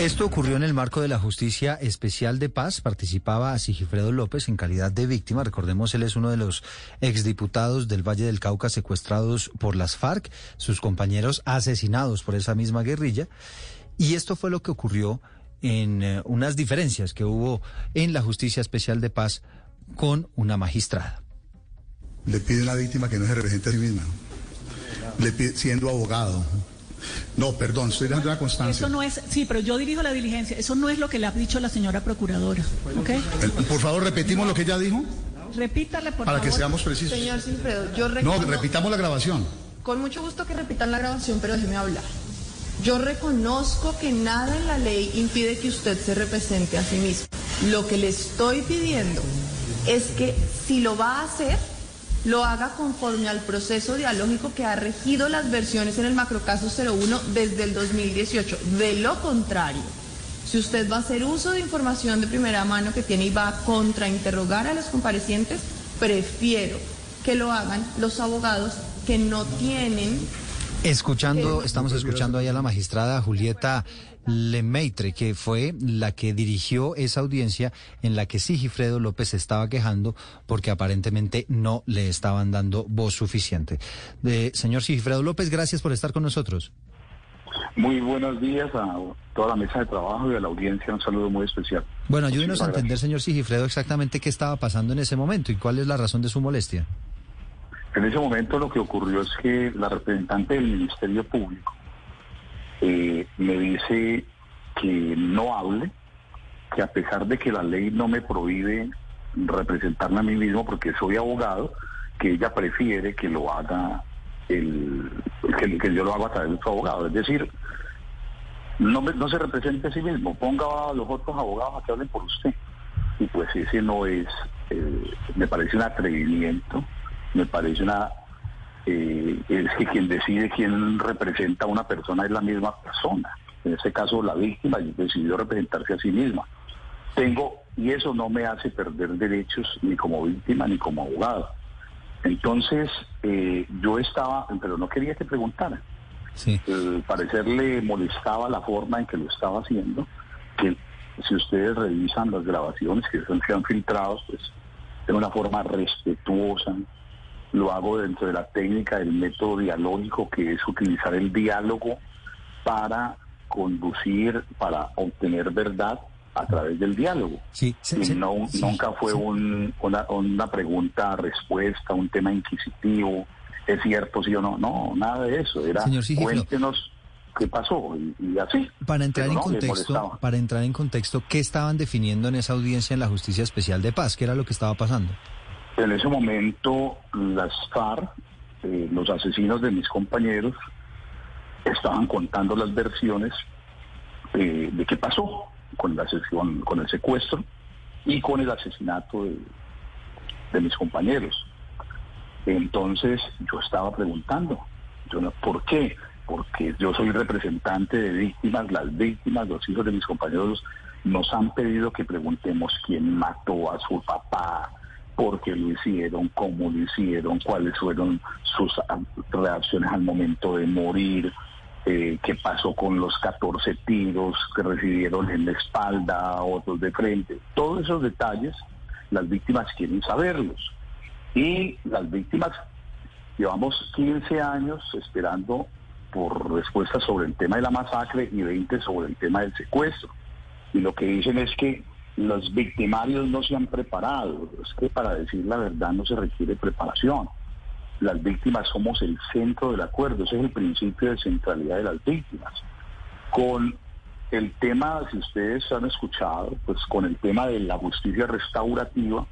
Esto ocurrió en el marco de la Justicia Especial de Paz. Participaba Sigifredo López en calidad de víctima. Recordemos, él es uno de los exdiputados del Valle del Cauca secuestrados por las FARC, sus compañeros asesinados por esa misma guerrilla. Y esto fue lo que ocurrió en uh, unas diferencias que hubo en la Justicia Especial de Paz con una magistrada. Le pide a la víctima que no se represente a sí misma, le pide, siendo abogado. No, perdón, estoy dando la constancia. Eso no es, sí, pero yo dirijo la diligencia. Eso no es lo que le ha dicho la señora procuradora. ¿okay? El, por favor, repetimos lo que ella dijo. Repítale, por Para favor. que seamos precisos. Señor Silfredo, yo No, repitamos la grabación. Con mucho gusto que repitan la grabación, pero déjeme hablar. Yo reconozco que nada en la ley impide que usted se represente a sí mismo. Lo que le estoy pidiendo es que si lo va a hacer, lo haga conforme al proceso dialógico que ha regido las versiones en el macrocaso 01 desde el 2018. De lo contrario, si usted va a hacer uso de información de primera mano que tiene y va a contrainterrogar a los comparecientes, prefiero que lo hagan los abogados que no tienen Escuchando, estamos escuchando ahí a la magistrada Julieta Lemaitre, que fue la que dirigió esa audiencia en la que Sigifredo López estaba quejando porque aparentemente no le estaban dando voz suficiente. De, señor Sigifredo López, gracias por estar con nosotros. Muy buenos días a toda la mesa de trabajo y a la audiencia. Un saludo muy especial. Bueno, ayúdenos a entender, señor Sigifredo, exactamente qué estaba pasando en ese momento y cuál es la razón de su molestia. En ese momento lo que ocurrió es que la representante del Ministerio Público eh, me dice que no hable, que a pesar de que la ley no me prohíbe representarme a mí mismo porque soy abogado, que ella prefiere que lo haga el que, yo lo haga a través de su abogado. Es decir, no, me- no se represente a sí mismo, ponga a los otros abogados a que hablen por usted. Y pues ese no es, eh, me parece un atrevimiento, me parece una, eh, es que quien decide quién representa a una persona es la misma persona. En este caso la víctima decidió representarse a sí misma. Tengo, y eso no me hace perder derechos ni como víctima ni como abogado. Entonces, eh, yo estaba, pero no quería que preguntara. Sí. Al parecer le molestaba la forma en que lo estaba haciendo, que si ustedes revisan las grabaciones que se han filtrado, pues de una forma respetuosa, lo hago dentro de la técnica del método dialógico, que es utilizar el diálogo para conducir, para obtener verdad a través del diálogo. Sí, se- Y no, sí, nunca fue sí. un- una, una pregunta-respuesta, un tema inquisitivo, es cierto, sí o no. No, nada de eso. Era Señor cuéntenos qué pasó y, y así. Para entrar Pero en no, contexto, para entrar en contexto, ¿qué estaban definiendo en esa audiencia en la Justicia Especial de Paz? ¿Qué era lo que estaba pasando? En ese momento, las FARC, eh, los asesinos de mis compañeros, estaban contando las versiones eh, de qué pasó con, la sesión, con el secuestro y con el asesinato de, mis compañeros. Entonces yo estaba preguntando, ¿por qué? Porque yo soy representante de víctimas, las víctimas, los hijos de mis compañeros nos han pedido que preguntemos quién mató a su papá, por qué lo hicieron, cómo lo hicieron, cuáles fueron sus ah, reacciones al momento de morir, eh, qué pasó con los 14 tiros que recibieron en la espalda, otros de frente. Todos esos detalles las víctimas quieren saberlos. Y las víctimas llevamos 15 años esperando por respuestas sobre el tema de la masacre y 20 sobre el tema del secuestro. Y lo que dicen es que los victimarios no se han preparado. Es que para decir la verdad no se requiere preparación. Las víctimas somos el centro del acuerdo. Ese es el principio de centralidad de las víctimas. Con el tema, si ustedes han escuchado, pues con el tema de la justicia restaurativa,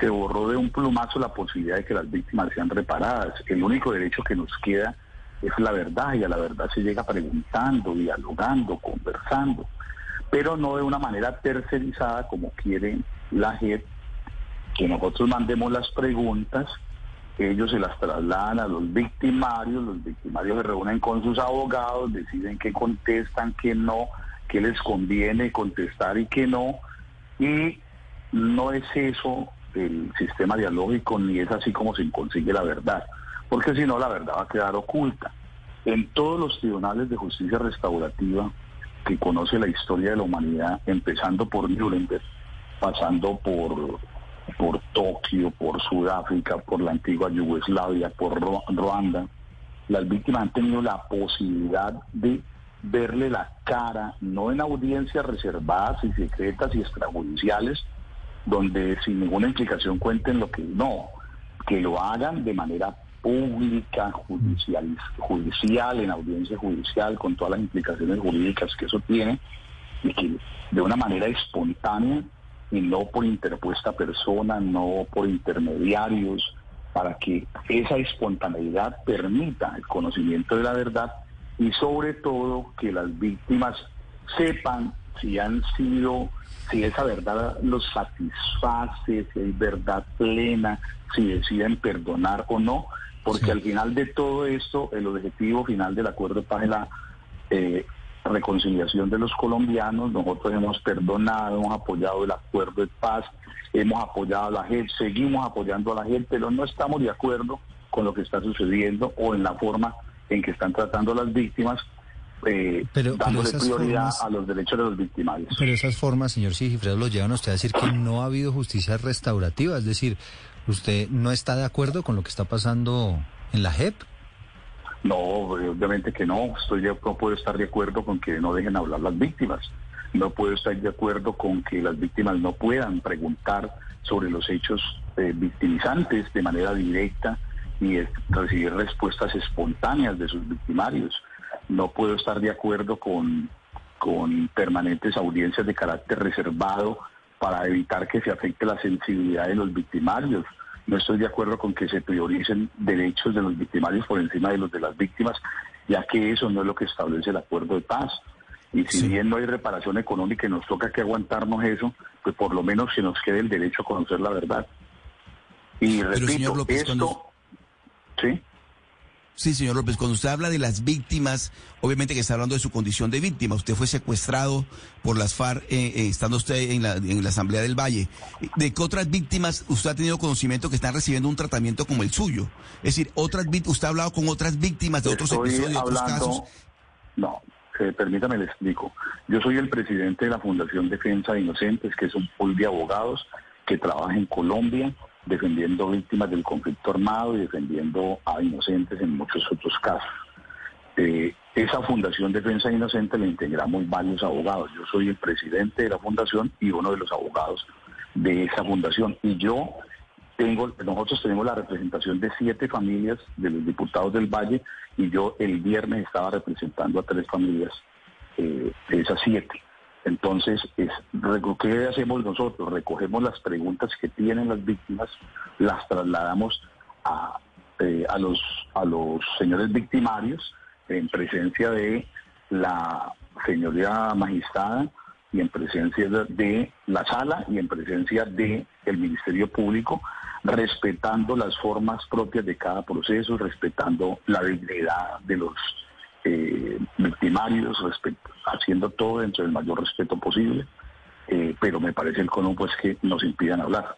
se borró de un plumazo la posibilidad de que las víctimas sean reparadas. El único derecho que nos queda es la verdad y a la verdad se llega preguntando, dialogando, conversando. Pero no de una manera tercerizada como quiere la JEP, que nosotros mandemos las preguntas, ellos se las trasladan a los victimarios, los victimarios se reúnen con sus abogados, deciden qué contestan, qué no, qué les conviene contestar y qué no, y no es eso el sistema dialógico ni es así como se consigue la verdad, porque si no la verdad va a quedar oculta. En todos los tribunales de justicia restaurativa que conoce la historia de la humanidad, empezando por Nuremberg, pasando por, por Tokio, por Sudáfrica, por la antigua Yugoslavia, por Ruanda, las víctimas han tenido la posibilidad de verle la cara, no en audiencias reservadas y secretas y extrajudiciales, donde sin ninguna implicación cuenten lo que no, que lo hagan de manera pública, judicial, judicial, en audiencia judicial, con todas las implicaciones jurídicas que eso tiene, y que de una manera espontánea y no por interpuesta persona, no por intermediarios, para que esa espontaneidad permita el conocimiento de la verdad y sobre todo que las víctimas sepan si han sido, si esa verdad los satisface, si hay verdad plena, si deciden perdonar o no, porque al final de todo esto, el objetivo final del acuerdo de paz es la eh, reconciliación de los colombianos. Nosotros hemos perdonado, hemos apoyado el acuerdo de paz, hemos apoyado a la gente, seguimos apoyando a la gente, pero no estamos de acuerdo con lo que está sucediendo o en la forma en que están tratando a las víctimas eh, dándole prioridad a los derechos de los victimarios. Pero esas formas, señor Sigifredo, lo llevan a usted a decir que no ha habido justicia restaurativa, es decir, ¿usted no está de acuerdo con lo que está pasando en la JEP? No, obviamente que no. Estoy no puedo estar de acuerdo con que no dejen hablar las víctimas. No puedo estar de acuerdo con que las víctimas no puedan preguntar sobre los hechos eh, victimizantes de manera directa y recibir respuestas espontáneas de sus victimarios no puedo estar de acuerdo con, con permanentes audiencias de carácter reservado para evitar que se afecte la sensibilidad de los victimarios. No estoy de acuerdo con que se prioricen derechos de los victimarios por encima de los de las víctimas, ya que eso no es lo que establece el acuerdo de paz. Y si bien no hay reparación económica y nos toca que aguantarnos eso, pues por lo menos se nos quede el derecho a conocer la verdad. Y repito, esto... ¿Sí? Sí, señor López, cuando usted habla de las víctimas, obviamente que está hablando de su condición de víctima. Usted fue secuestrado por las FARC, eh, eh, estando usted en la, en la Asamblea del Valle. ¿De qué otras víctimas usted ha tenido conocimiento que están recibiendo un tratamiento como el suyo? Es decir, otras usted ha hablado con otras víctimas de otros episodios, de otros casos. No, eh, permítame le explico. Yo soy el presidente de la Fundación Defensa de Inocentes, que es un pool de abogados que trabaja en Colombia defendiendo víctimas del conflicto armado y defendiendo a inocentes en muchos otros casos. Eh, esa Fundación Defensa Inocente la integramos varios abogados. Yo soy el presidente de la fundación y uno de los abogados de esa fundación. Y yo tengo, nosotros tenemos la representación de siete familias de los diputados del Valle y yo el viernes estaba representando a tres familias eh, de esas siete. Entonces, es, ¿qué hacemos nosotros? Recogemos las preguntas que tienen las víctimas, las trasladamos a, eh, a, los, a los señores victimarios en presencia de la señoría magistrada y en presencia de la sala y en presencia de el Ministerio Público, respetando las formas propias de cada proceso, respetando la dignidad de los eh, victimarios, haciendo todo dentro del mayor respeto posible, eh, pero me parece el cono pues que nos impidan hablar.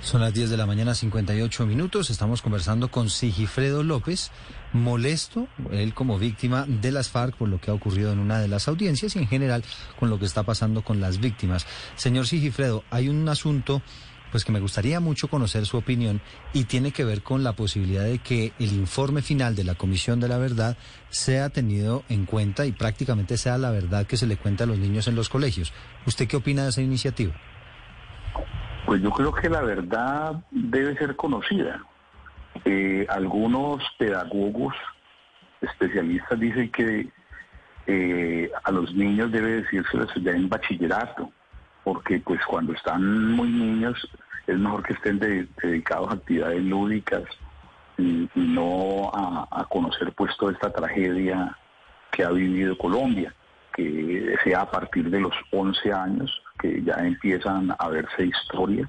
Son las 10 de la mañana, 58 minutos. Estamos conversando con Sigifredo López, molesto, él como víctima de las FARC por lo que ha ocurrido en una de las audiencias y en general con lo que está pasando con las víctimas. Señor Sigifredo, hay un asunto pues que me gustaría mucho conocer su opinión y tiene que ver con la posibilidad de que el informe final de la Comisión de la Verdad sea tenido en cuenta y prácticamente sea la verdad que se le cuenta a los niños en los colegios. ¿Usted qué opina de esa iniciativa? Pues yo creo que la verdad debe ser conocida. Eh, algunos pedagogos especialistas dicen que eh, a los niños debe decirse ya en bachillerato, porque pues cuando están muy niños es mejor que estén dedicados a actividades lúdicas y, no a, conocer pues toda esta tragedia que ha vivido Colombia. que sea a partir de los 11 años, que ya empiezan a verse historia.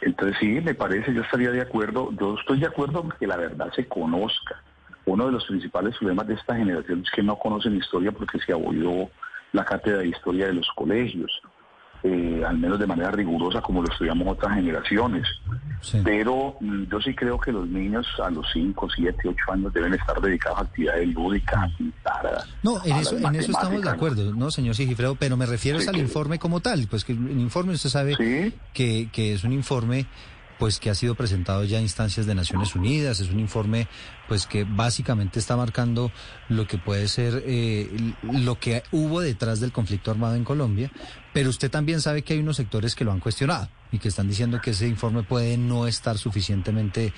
Entonces sí, me parece, yo estaría de acuerdo, yo estoy de acuerdo que la verdad se conozca. Uno de los principales problemas de esta generación es que no conocen historia porque se abolió la cátedra de historia de los colegios. Eh, al menos de manera rigurosa como lo estudiamos otras generaciones. Pero mm, yo sí creo que los niños a los 5, 7, 8 años deben estar dedicados a actividades lúdicas, a pintar. No, en, eso, en eso estamos de acuerdo, ¿no, señor Sigifredo? Pero me refiero al informe como tal, pues que el informe usted sabe que, que es un informe pues que ha sido presentado ya a instancias de Naciones Unidas, es un informe pues que básicamente está marcando lo que puede ser eh, lo que hubo detrás del conflicto armado en Colombia, pero usted también sabe que hay unos sectores que lo han cuestionado y que están diciendo que ese informe puede no estar suficientemente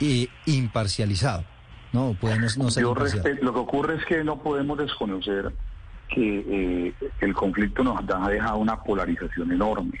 eh, imparcializado. No, puede no, ser Yo lo que ocurre es que no podemos desconocer que eh, el conflicto nos ha dejado una polarización enorme.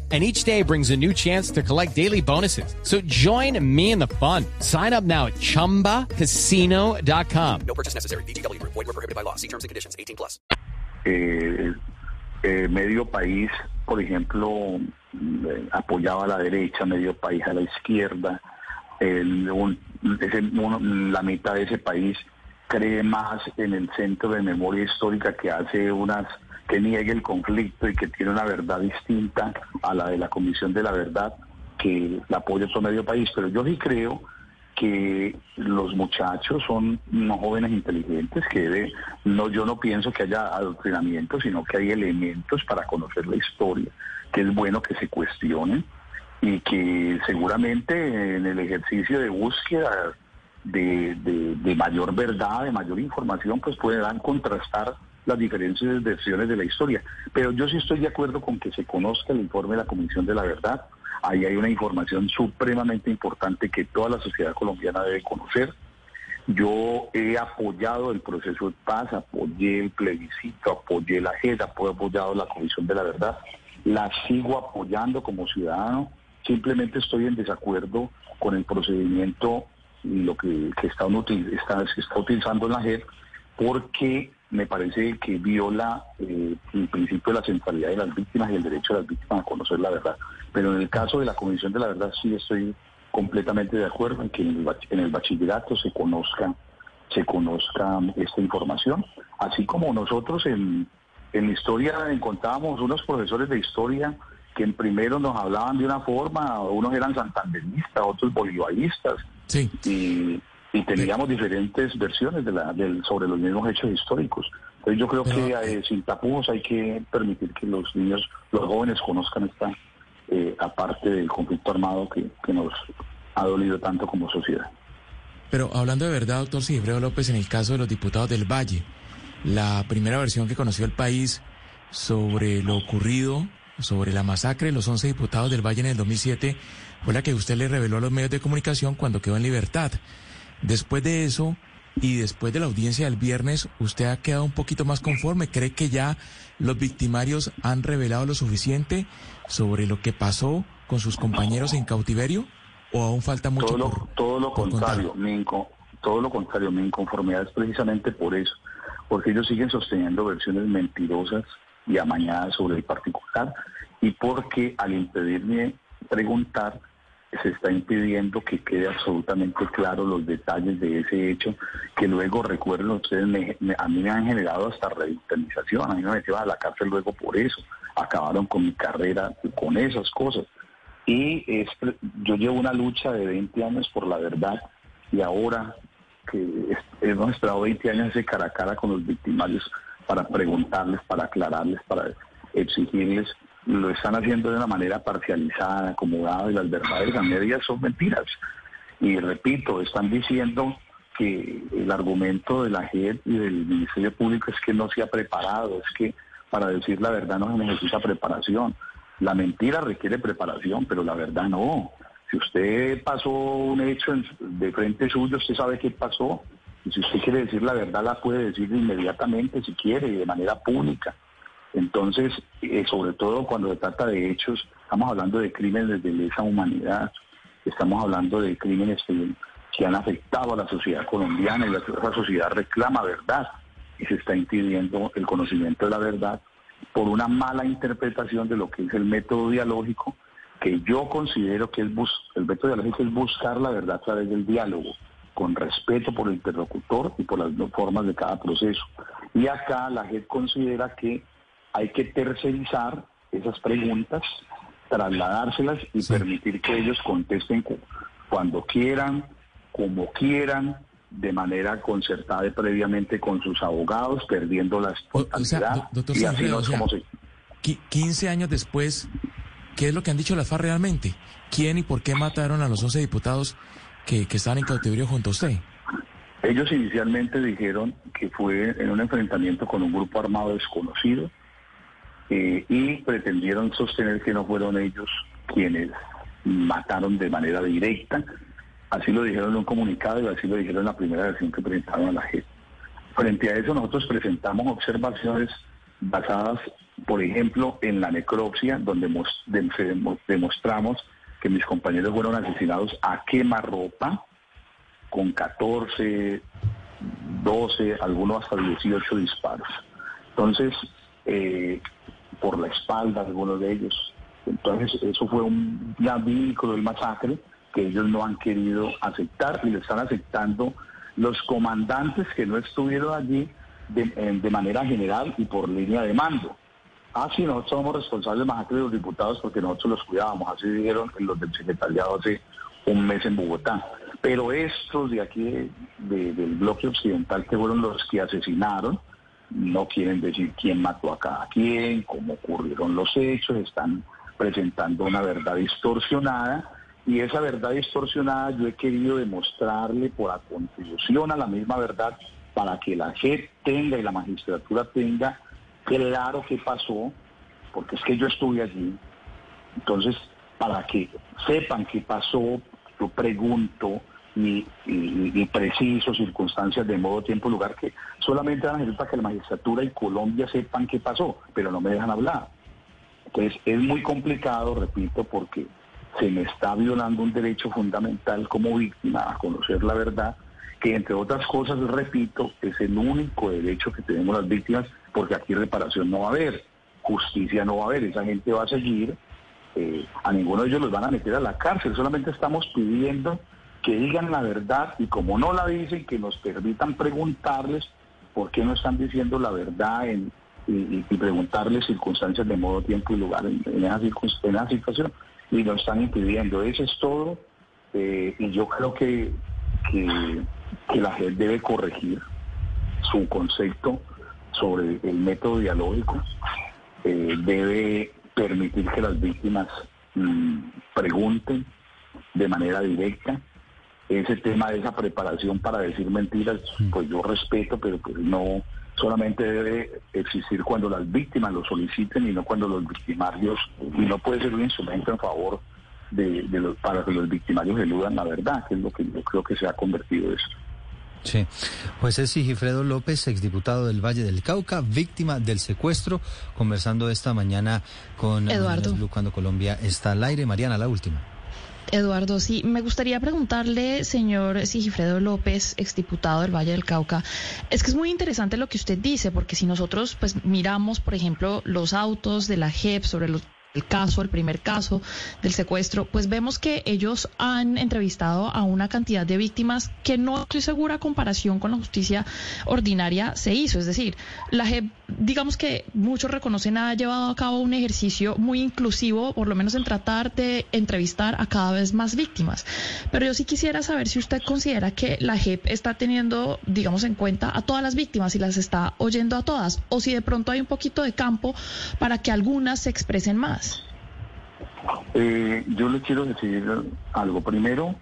and each day brings a new chance to collect daily bonuses. So join me in the fun. Sign up now at ChumbaCasino.com. No purchase necessary. BGW. Void were prohibited by law. See terms and conditions. 18 plus. Eh, eh, medio país, por ejemplo, eh, apoyaba a la derecha, medio país a la izquierda. El, un, ese, un, la mitad de ese país cree más en el Centro de Memoria Histórica que hace unas que niegue el conflicto y que tiene una verdad distinta a la de la Comisión de la Verdad que la apoya todo medio país. Pero yo sí creo que los muchachos son unos jóvenes inteligentes que debe, no yo no pienso que haya adoctrinamiento, sino que hay elementos para conocer la historia, que es bueno que se cuestionen y que seguramente en el ejercicio de búsqueda de, de mayor verdad, de mayor información, pues puedan contrastar las diferentes versiones de la historia. Pero yo sí estoy de acuerdo con que se conozca el informe de la Comisión de la Verdad. Ahí hay una información supremamente importante que toda la sociedad colombiana debe conocer. Yo he apoyado el proceso de paz, apoyé el plebiscito, apoyé la JED, he apoyado la Comisión de la Verdad. La sigo apoyando como ciudadano. Simplemente estoy en desacuerdo con el procedimiento y lo que, está, utilizando en la JED porque me parece que viola eh, el principio de la centralidad de las víctimas y el derecho de las víctimas a conocer la verdad. Pero en el caso de la Comisión de la Verdad sí estoy completamente de acuerdo en que en el, bachillerato se conozca se conozca esta información, así como nosotros en, en historia encontrábamos unos profesores de historia que en primero nos hablaban de una forma, unos eran santanderistas, otros bolivaristas, sí. y y teníamos diferentes versiones de la, del, sobre los mismos hechos históricos. Entonces yo creo que eh, sin tapujos hay que permitir que los niños, los jóvenes conozcan esta eh, aparte del conflicto armado que, que, nos ha dolido tanto como sociedad. Pero hablando de verdad, doctor Sigifredo López, en el caso de los diputados del Valle, la primera versión que conoció el país sobre lo ocurrido, sobre la masacre de los 11 diputados del Valle en el 2007, fue la que usted le reveló a los medios de comunicación cuando quedó en libertad. Después de eso y después de la audiencia del viernes, ¿usted ha quedado un poquito más conforme? ¿Cree que ya los victimarios han revelado lo suficiente sobre lo que pasó con sus compañeros en cautiverio? ¿O aún falta mucho todo lo, todo lo contrario, mi todo lo contrario, mi inconformidad es precisamente por eso, porque ellos siguen sosteniendo versiones mentirosas y amañadas sobre el particular y porque al impedirme preguntar se está impidiendo que quede absolutamente claro los detalles de ese hecho, que luego, recuerden ustedes, a mí me han generado hasta revitalización, a mí me metieron a la cárcel luego por eso, acabaron con mi carrera con esas cosas. Y es, yo llevo una lucha de 20 años por la verdad y ahora que hemos esperado 20 años ese cara a cara con los victimarios para preguntarles, para aclararles, para exigirles lo están haciendo de una manera parcializada, acomodada, y las verdades a medias son mentiras. Y repito, están diciendo que el argumento de la JED y del Ministerio Público es que no se ha preparado, es que para decir la verdad no se necesita preparación. La mentira requiere preparación, pero la verdad no. Si usted pasó un hecho de frente suyo, usted sabe qué pasó. Y si usted quiere decir la verdad, la puede decir inmediatamente, si quiere, y de manera pública. Entonces, eh, sobre todo cuando se trata de hechos, estamos hablando de crímenes de lesa humanidad, estamos hablando de crímenes que, han afectado a la sociedad colombiana y la, sociedad reclama verdad y se está impidiendo el conocimiento de la verdad por una mala interpretación de lo que es el método dialógico, que yo considero que el, bus, el método dialógico es buscar la verdad a través del diálogo, con respeto por el interlocutor y por las formas de cada proceso. Y acá la JEP considera que hay que tercerizar esas preguntas, trasladárselas y permitir que ellos contesten cu- cuando quieran, como quieran, de manera concertada y previamente con sus abogados, perdiendo la O, o sea, espontaneidad. y así no o es sea, como se... qui- 15 años después, ¿qué es lo que han dicho las FARC realmente? ¿Quién y por qué mataron a los 11 diputados que, que estaban en cautiverio junto a usted? Ellos inicialmente dijeron que fue en un enfrentamiento con un grupo armado desconocido eh, y pretendieron sostener que no fueron ellos quienes mataron de manera directa. Así lo dijeron en un comunicado y así lo dijeron en la primera versión que presentaron a la gente. Frente a eso nosotros presentamos observaciones basadas, por ejemplo, en la necropsia, donde demostramos que mis compañeros fueron asesinados a quemarropa, con 14, 12, algunos hasta 18 disparos. Entonces, eh, por la espalda, algunos de ellos. Entonces, eso fue un vínculo del masacre que ellos no han querido aceptar y lo están aceptando los comandantes que no estuvieron allí de, manera general y por línea de mando. Ah, sí, nosotros somos responsables del masacre de los diputados porque nosotros los cuidábamos, así dijeron los del secretariado hace un mes en Bogotá. Pero estos de aquí, de- del bloque occidental, que fueron los que asesinaron, no quieren decir quién mató a cada quien, cómo ocurrieron los hechos, están presentando una verdad distorsionada y esa verdad distorsionada yo he querido demostrarle por la contribución a la misma verdad para que la JEP tenga y la magistratura tenga claro qué pasó, porque es que yo estuve allí. Entonces, para que sepan qué pasó, yo pregunto y, y- y preciso circunstancias de modo, tiempo, lugar, que solamente van a para que la magistratura y Colombia sepan qué pasó, pero no me dejan hablar. Entonces, es muy complicado, repito, porque se me está violando un derecho fundamental como víctima a conocer la verdad, que entre otras cosas, repito, es el único derecho que tenemos las víctimas, porque aquí reparación no va a haber, justicia no va a haber, esa gente va a seguir, eh, a ninguno de ellos los van a meter a la cárcel, solamente estamos pidiendo que digan la verdad y como no la dicen, que nos permitan preguntarles por qué no están diciendo la verdad y, preguntarles circunstancias de modo, tiempo y lugar en, en esa, en esa situación y nos están impidiendo. Eso es todo eh, y yo creo que la gente debe corregir su concepto sobre el método dialógico, eh, debe permitir que las víctimas mm, pregunten de manera directa. Ese tema de esa preparación para decir mentiras, pues yo respeto, pero pues no solamente debe existir cuando las víctimas lo soliciten y no cuando los victimarios, y no puede ser un instrumento en favor de, de los, para que los victimarios eludan la verdad, que es lo que yo creo que se ha convertido esto. Sí, pues es Sigifredo López, exdiputado del Valle del Cauca, víctima del secuestro, conversando esta mañana con Eduardo. Blue cuando Colombia está al aire. Mariana, la última. Eduardo, sí, me gustaría preguntarle, señor Sigifredo López, exdiputado del Valle del Cauca, es que es muy interesante lo que usted dice, porque si nosotros pues miramos, por ejemplo, los autos de la JEP sobre los el caso, el primer caso del secuestro, pues vemos que ellos han entrevistado a una cantidad de víctimas que no estoy segura comparación con la justicia ordinaria se hizo. Es decir, la JEP, digamos que muchos reconocen, ha llevado a cabo un ejercicio muy inclusivo, por lo menos en tratar de entrevistar a cada vez más víctimas. Pero yo sí quisiera saber si usted considera que la JEP está teniendo, digamos, en cuenta a todas las víctimas y las está oyendo a todas, o si de pronto hay un poquito de campo para que algunas se expresen más. Eh, yo le quiero decir algo. Primero,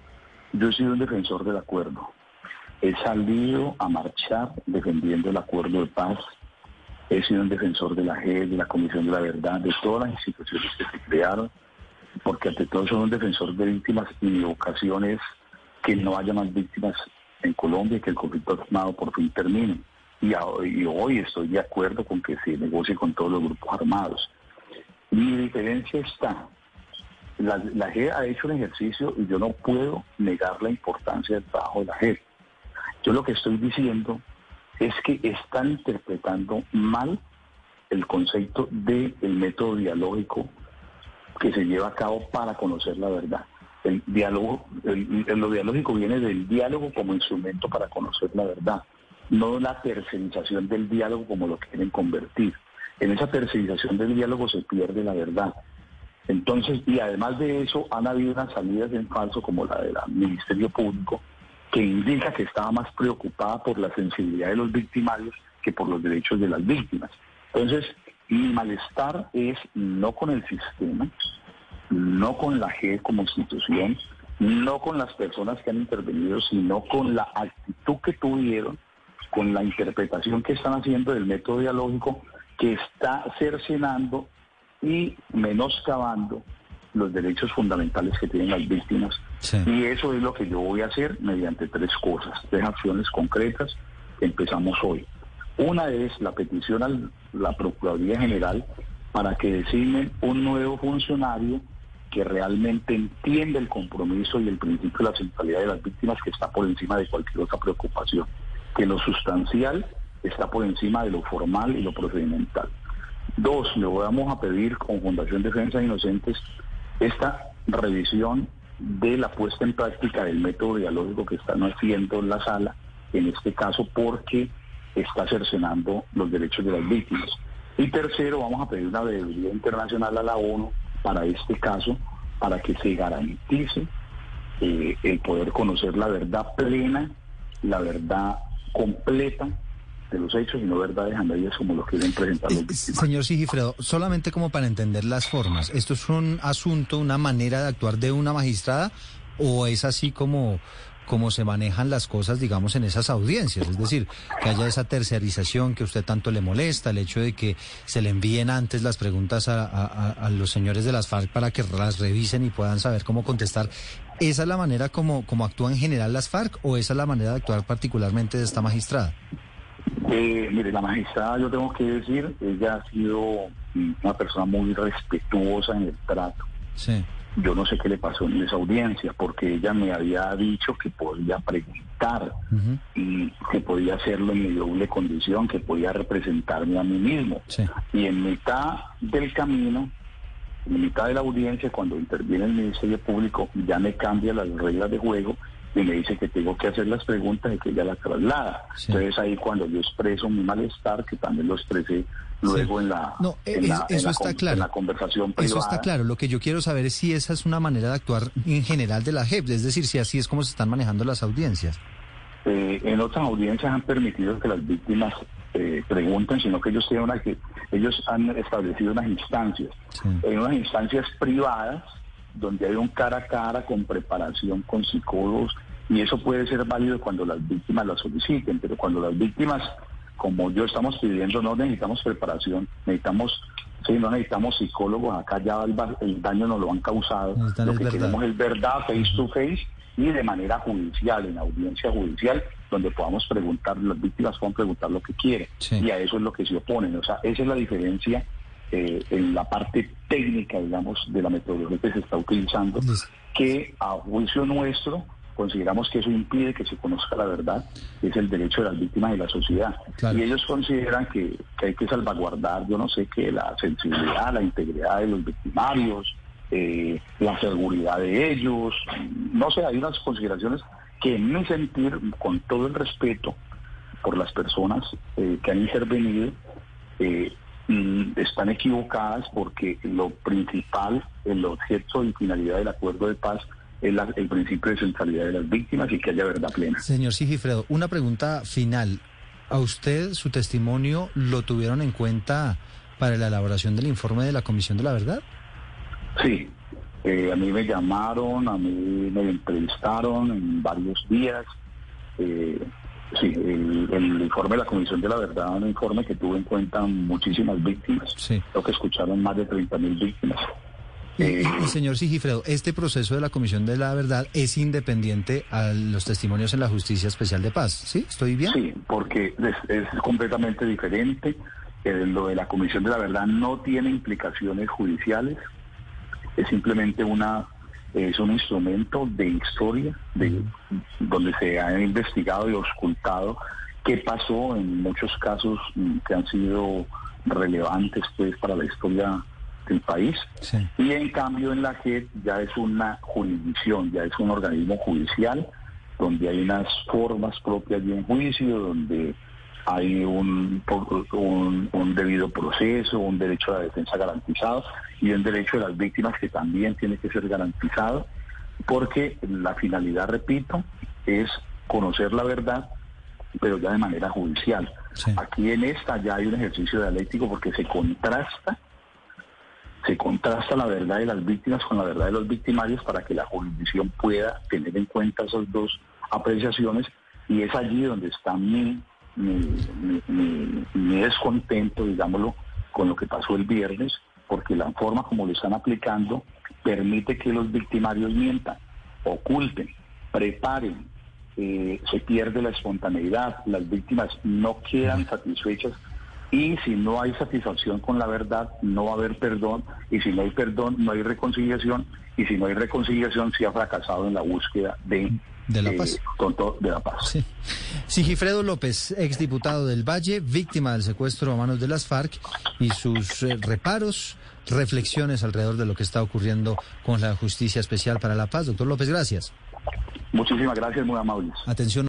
yo he sido un defensor del acuerdo. He salido a marchar defendiendo el acuerdo de paz. He sido un defensor de la JEP, de la Comisión de la Verdad, de todas las instituciones que se crearon porque ante todo soy un defensor de víctimas y mi vocación es que no haya más víctimas en Colombia y que el conflicto armado por fin termine. Y hoy estoy de acuerdo con que se negocie con todos los grupos armados. Mi diferencia está, la, la JEP ha hecho un ejercicio y yo no puedo negar la importancia del trabajo de la JEP. Yo lo que estoy diciendo es que están interpretando mal el concepto del método dialógico que se lleva a cabo para conocer la verdad. El diálogo, el, lo dialógico viene del diálogo como instrumento para conocer la verdad, no la tercerización del diálogo como lo quieren convertir. En esa tercerización del diálogo se pierde la verdad. Entonces, y además de eso, han habido unas salidas en falso como la del Ministerio Público, que indica que estaba más preocupada por la sensibilidad de los victimarios que por los derechos de las víctimas. Entonces, mi malestar es no con el sistema, no con la G como institución, no con las personas que han intervenido, sino con la actitud que tuvieron, con la interpretación que están haciendo del método dialógico que está cercenando y menoscabando los derechos fundamentales que tienen las víctimas. Y eso es lo que yo voy a hacer mediante tres cosas, tres acciones concretas que empezamos hoy. Una es la petición a la Procuraduría General para que designen un nuevo funcionario que realmente entienda el compromiso y el principio de la centralidad de las víctimas que está por encima de cualquier otra preocupación, que lo sustancial está por encima de lo formal y lo procedimental. Dos, le vamos a pedir con Fundación Defensa de Inocentes esta revisión de la puesta en práctica del método dialógico que están haciendo en la sala, en este caso porque está cercenando los derechos de las víctimas. Y tercero, vamos a pedir una debilidad internacional a la ONU para este caso, para que se garantice eh, el poder conocer la verdad plena, la verdad completa de los hechos y no verdades a como lo quieren presentar los Señor Sigifredo, solamente como para entender las formas, ¿esto es un asunto, una manera de actuar de una magistrada o es así como como se manejan las cosas, digamos, en esas audiencias. Es decir, que haya esa tercerización que a usted tanto le molesta, el hecho de que se le envíen antes las preguntas a, los señores de las FARC para que las revisen y puedan saber cómo contestar. ¿Esa es la manera como, como actúan en general las FARC o esa es la manera de actuar particularmente de esta magistrada? Eh, mire, la magistrada, yo tengo que decir, ella ha sido una persona muy respetuosa en el trato. Sí. Yo no sé qué le pasó en esa audiencia, porque ella me había dicho que podía preguntar y que podía hacerlo en mi doble condición, que podía representarme a mí mismo. Y en mitad del camino, en mitad de la audiencia, cuando interviene el Ministerio Público, ya me cambia las reglas de juego y me dice que tengo que hacer las preguntas y que ella las traslada. Entonces ahí cuando yo expreso mi malestar, que también lo expresé luego en la, no, eso está claro. la conversación privada. Eso está claro. Lo que yo quiero saber es si esa es una manera de actuar en general de la JEP, es decir, si así es como se están manejando las audiencias. Eh, en otras audiencias han permitido que las víctimas eh, pregunten, sino que ellos tienen una que ellos han establecido unas instancias, en unas instancias privadas donde hay un cara a cara con preparación con psicólogos y eso puede ser válido cuando las víctimas lo soliciten, pero cuando las víctimas, como yo estamos pidiendo, no necesitamos preparación, necesitamos, sí, no necesitamos psicólogos, acá ya el, daño nos lo han causado, lo que queremos es verdad face to face y de manera judicial, en audiencia judicial, donde podamos preguntar, las víctimas puedan preguntar lo que quieren, y a eso es lo que se oponen, o sea, esa es la diferencia eh, en la parte técnica, digamos, de la metodología que se está utilizando, que a juicio nuestro consideramos que eso impide que se conozca la verdad, es el derecho de las víctimas y la sociedad. Y ellos consideran que, hay que salvaguardar, yo no sé qué, la sensibilidad, la integridad de los victimarios, eh, la seguridad de ellos, no sé, hay unas consideraciones que en mi sentir, con todo el respeto por las personas eh, que han intervenido, eh, están equivocadas porque lo principal, el objeto y finalidad del acuerdo de paz es el principio de centralidad de las víctimas y que haya verdad plena. Señor Sigifredo, una pregunta final. ¿A usted su testimonio lo tuvieron en cuenta para la elaboración del informe de la Comisión de la Verdad? Sí, eh, a mí me llamaron, a mí me entrevistaron en varios días. Eh, Sí, el, informe de la Comisión de la Verdad, un informe que tuvo en cuenta muchísimas víctimas. Sí. Creo que escucharon más de 30.000 víctimas. Y, Eh, y, señor Sigifredo, este proceso de la Comisión de la Verdad es independiente a los testimonios en la Justicia Especial de Paz, ¿sí? ¿Estoy bien? Sí, porque es, es completamente diferente. Eh, lo de la Comisión de la Verdad no tiene implicaciones judiciales, es simplemente una es un instrumento de historia de donde se ha investigado y ocultado qué pasó en muchos casos que han sido relevantes pues para la historia del país Sí. y en cambio en la JEP ya es una jurisdicción, ya es un organismo judicial donde hay unas formas propias de un juicio, donde hay un, un, un debido proceso, un derecho a la defensa garantizado y un derecho de las víctimas que también tiene que ser garantizado, porque la finalidad, repito, es conocer la verdad, pero ya de manera judicial. Sí. Aquí en esta ya hay un ejercicio dialéctico porque se contrasta se contrasta la verdad de las víctimas con la verdad de los victimarios para que la jurisdicción pueda tener en cuenta esas dos apreciaciones y es allí donde está mi, mi, mi- mi- mi descontento, digámoslo, con lo que pasó el viernes, porque la forma como lo están aplicando permite que los victimarios mientan, oculten, preparen, eh, se pierde la espontaneidad, las víctimas no quedan satisfechas y si no hay satisfacción con la verdad, no va a haber perdón, y si no hay perdón, no hay reconciliación, y si no hay reconciliación, se ha fracasado en la búsqueda de, De la eh, paz. de la paz. Sí. Sigifredo López, exdiputado del Valle, víctima del secuestro a manos de las FARC y sus eh, reparos, reflexiones alrededor de lo que está ocurriendo con la Justicia Especial para la Paz. Doctor López, gracias. Muchísimas gracias, muy amables. Atención.